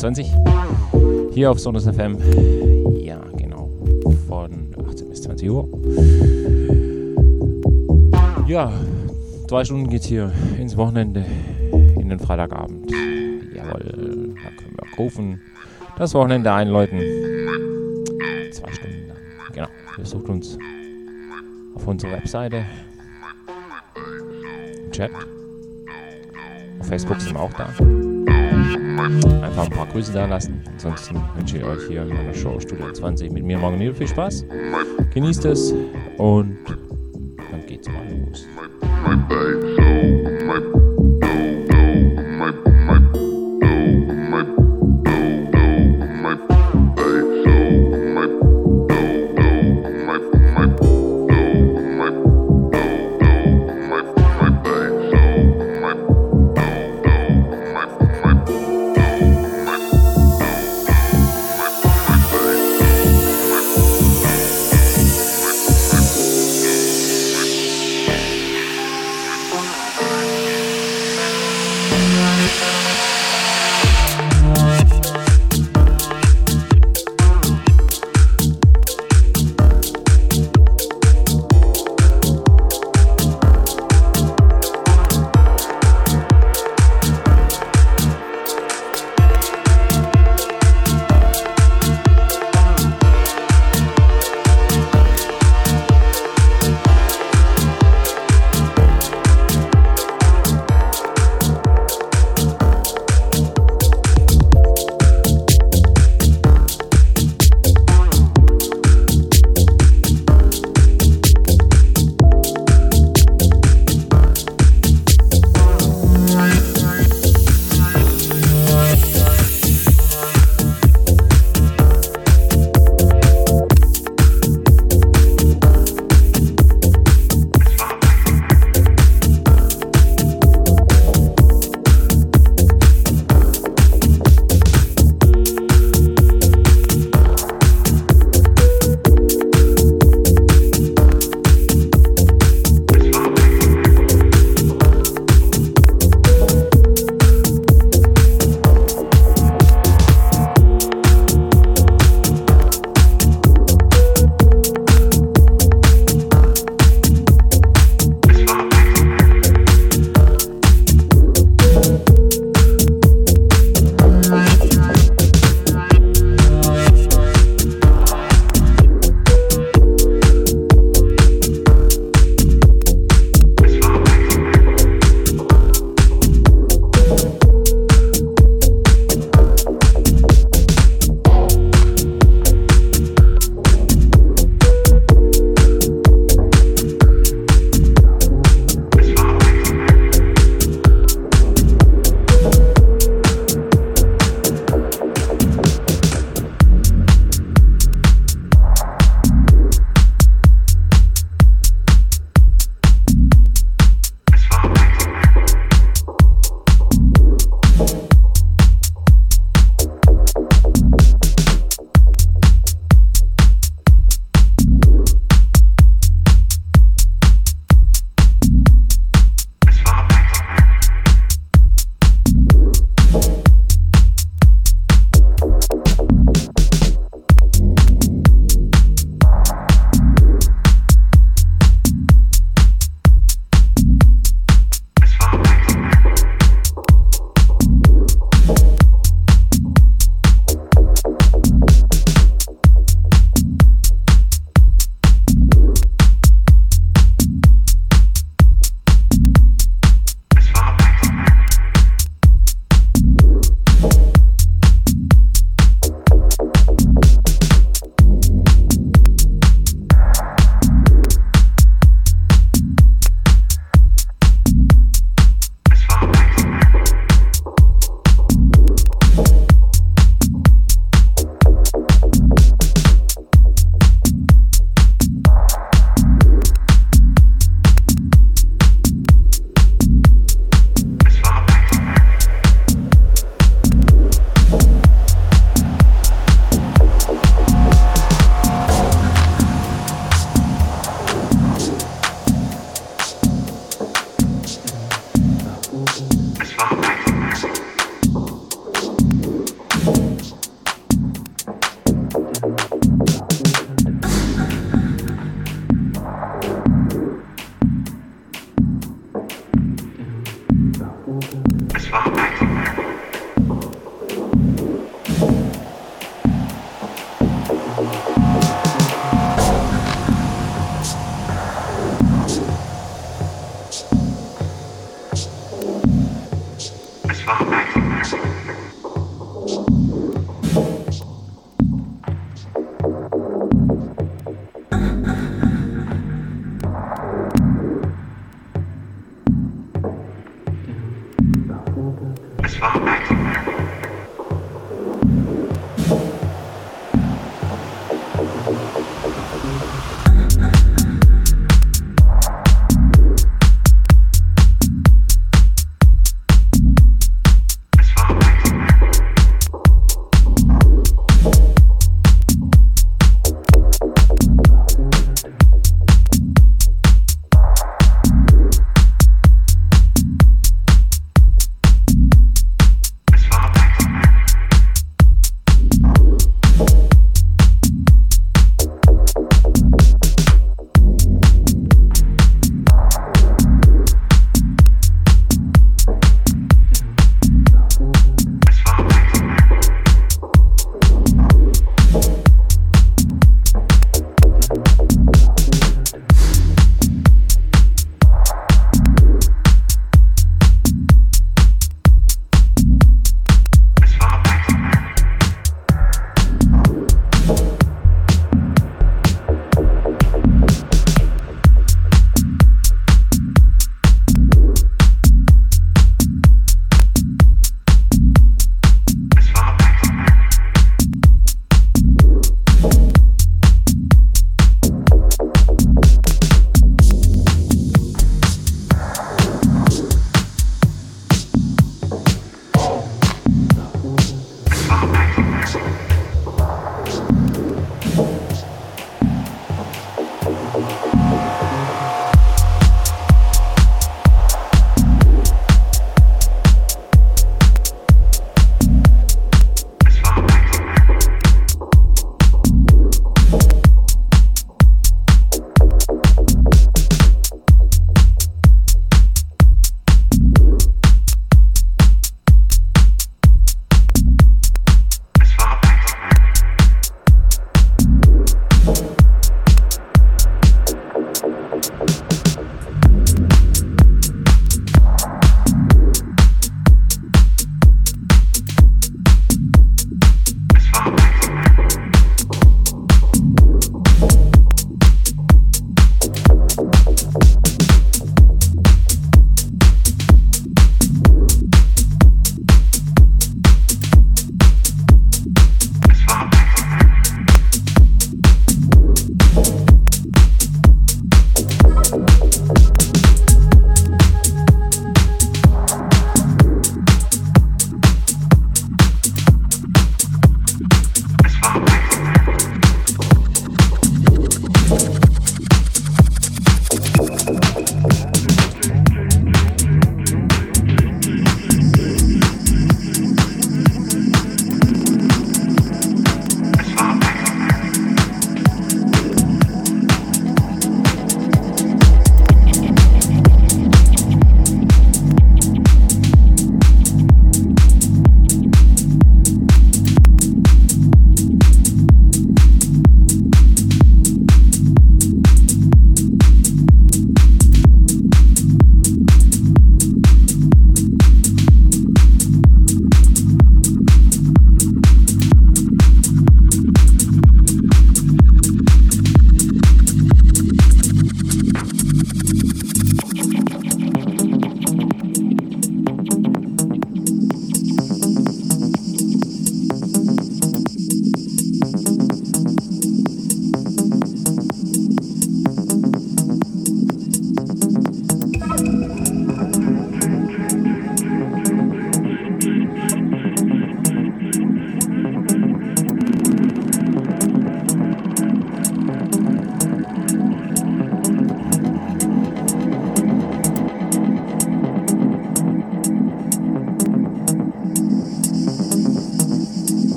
Studio 21. Hier auf Sonus FM. Ja, genau. Von 18 bis 20 Uhr. Ja, zwei Stunden geht's hier ins Wochenende, in den Freitagabend. Jawohl, da können wir rufen. Das Wochenende einläuten. Zwei Stunden lang. Genau. Besucht uns auf unserer Webseite. Chat. Auf Facebook sind wir auch da. Einfach ein paar Grüße da lassen. Ansonsten wünsche ich euch hier in meiner Show Studio 20 mit mir morgen wieder viel Spaß. Genießt es. Und dann geht's mal los.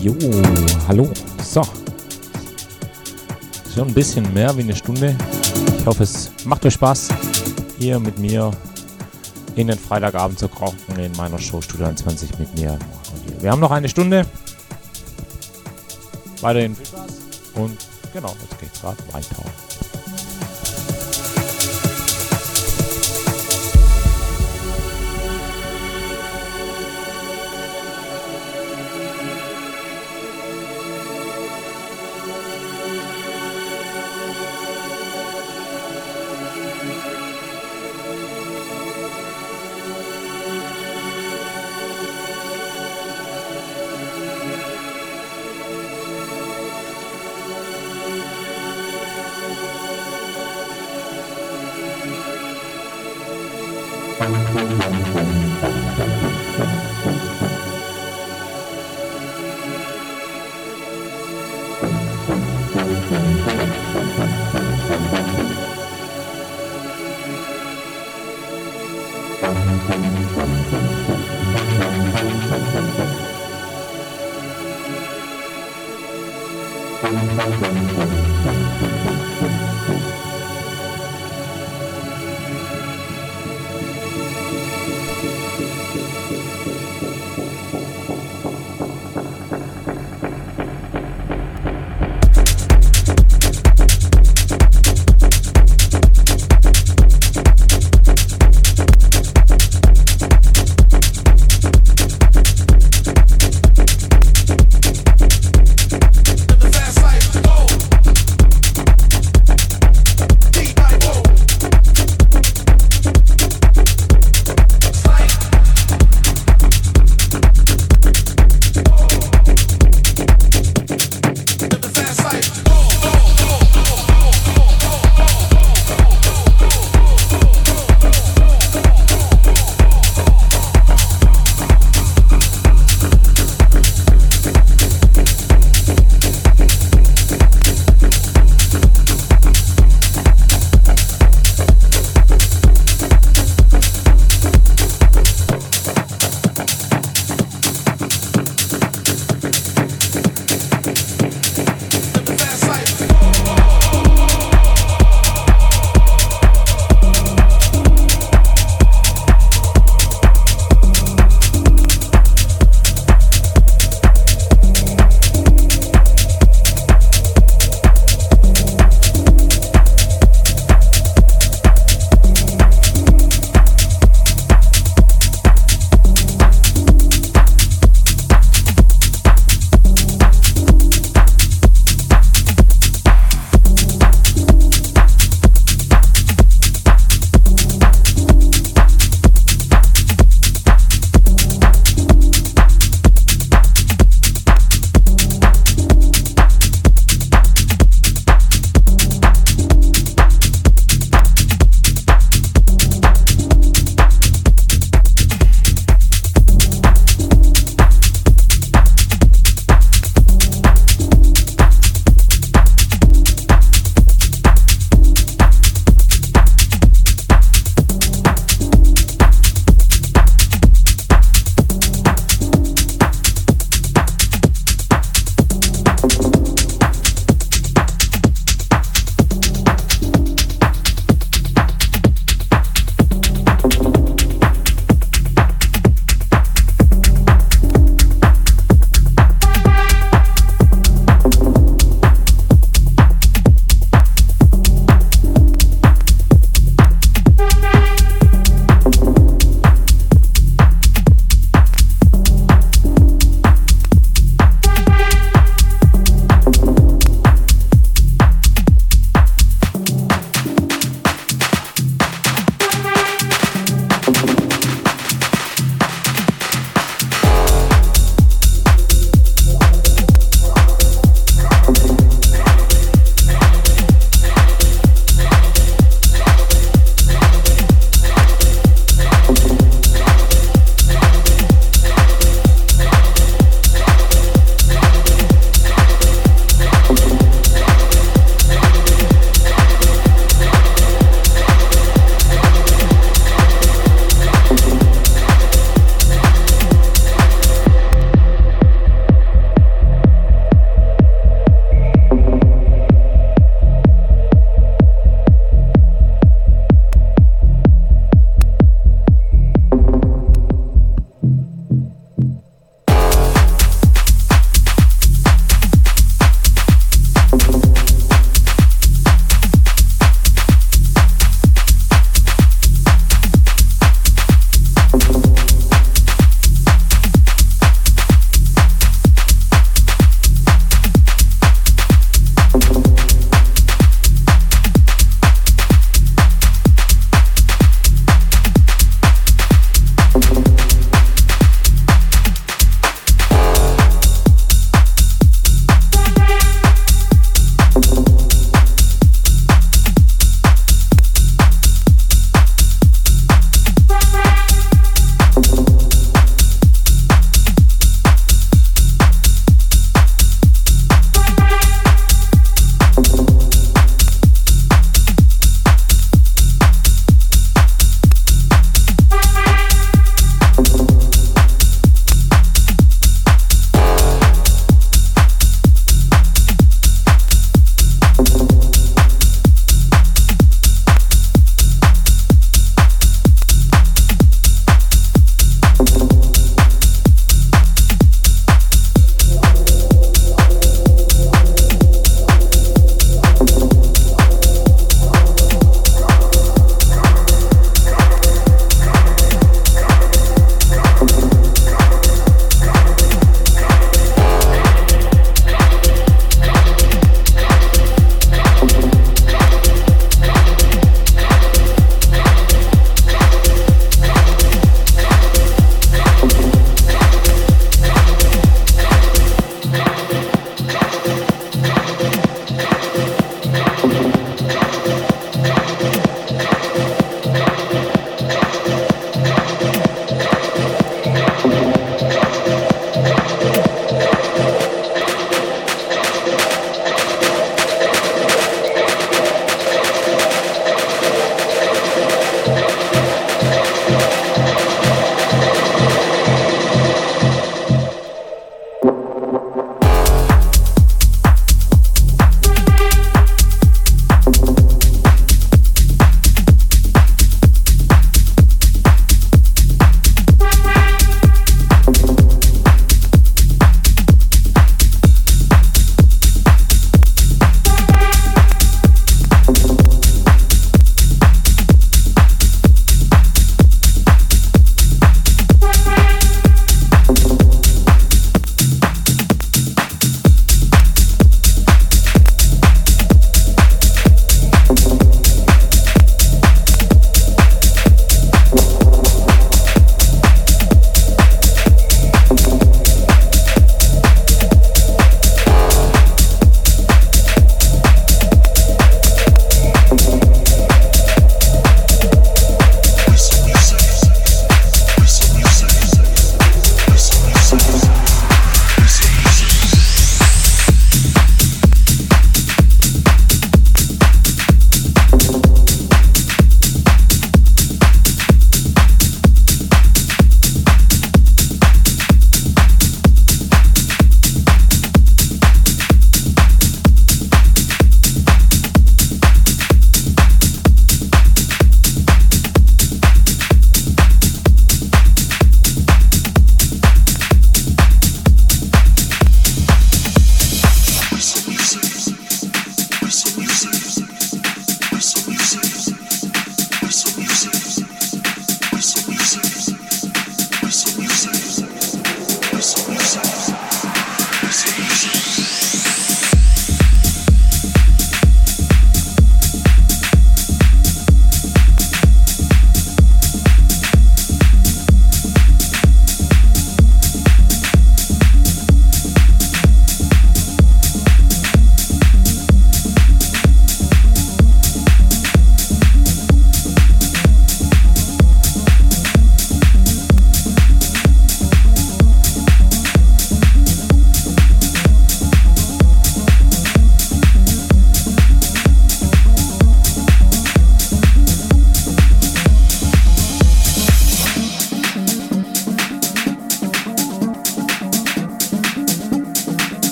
Jo, hallo. So. Schon ein bisschen mehr wie eine Stunde. Ich hoffe, es macht euch Spaß, hier mit mir in den Freitagabend zu kochen in meiner Show Studio 20 mit mir. Wir haben noch eine Stunde. Weiterhin viel Spaß. Und genau, jetzt geht's gerade weiter.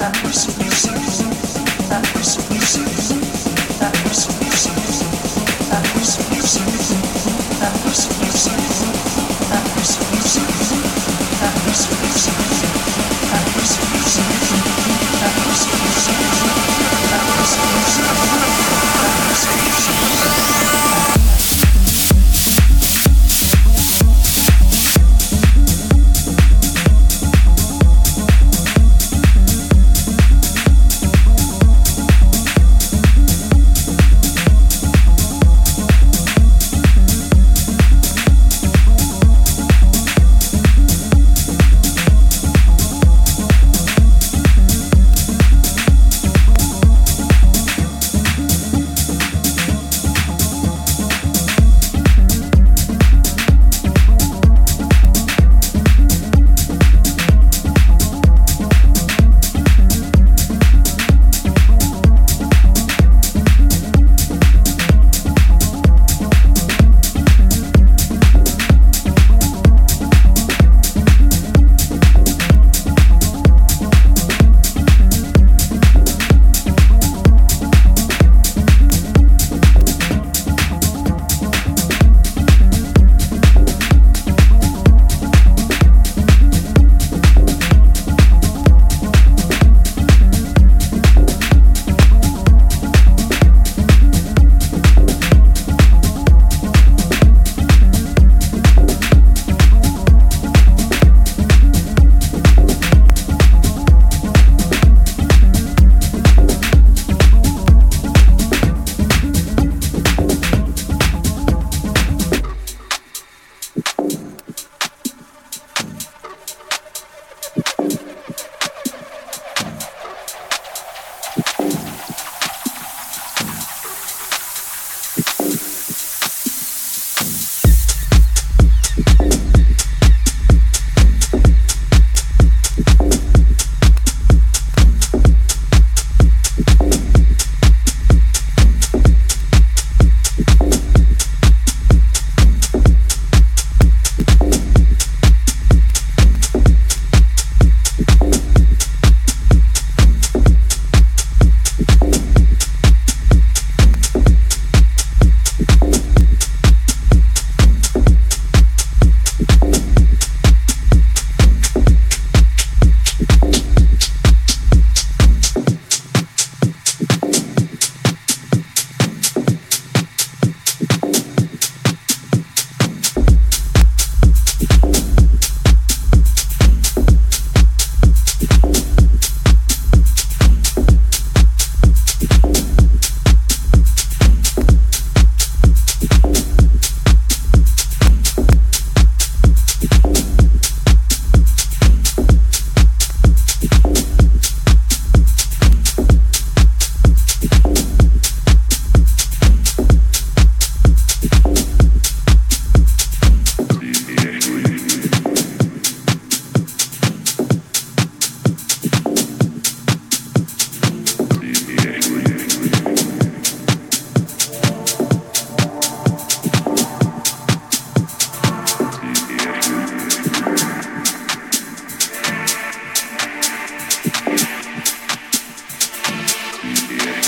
Thank you. yeah.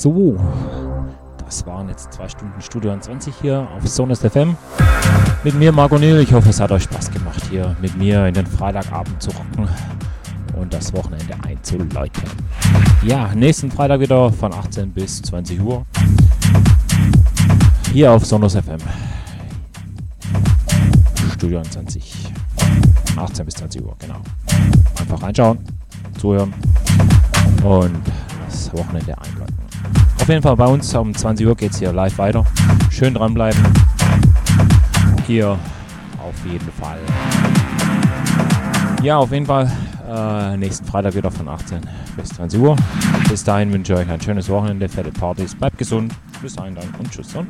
So. Das waren jetzt zwei Stunden Studio 20 hier auf Sonus FM. Mit mir, Marco Neil. Ich hoffe, es hat euch Spaß gemacht, hier mit mir in den Freitagabend zu rocken und das Wochenende einzuläuten. Ja, nächsten Freitag wieder von 18 bis 20 Uhr. Hier auf Sonus FM. Studio 20. 18 bis 20 Uhr, genau. Einfach reinschauen, zuhören und das Wochenende einläuten. Jeden Fall bei uns um 20 Uhr geht es hier live weiter. Schön dranbleiben. Hier auf jeden Fall. Ja, auf jeden Fall äh, nächsten Freitag wieder von 18 bis 20 Uhr. Bis dahin wünsche ich euch ein schönes Wochenende, fette Partys, bleibt gesund. Bis dahin dann und tschüss und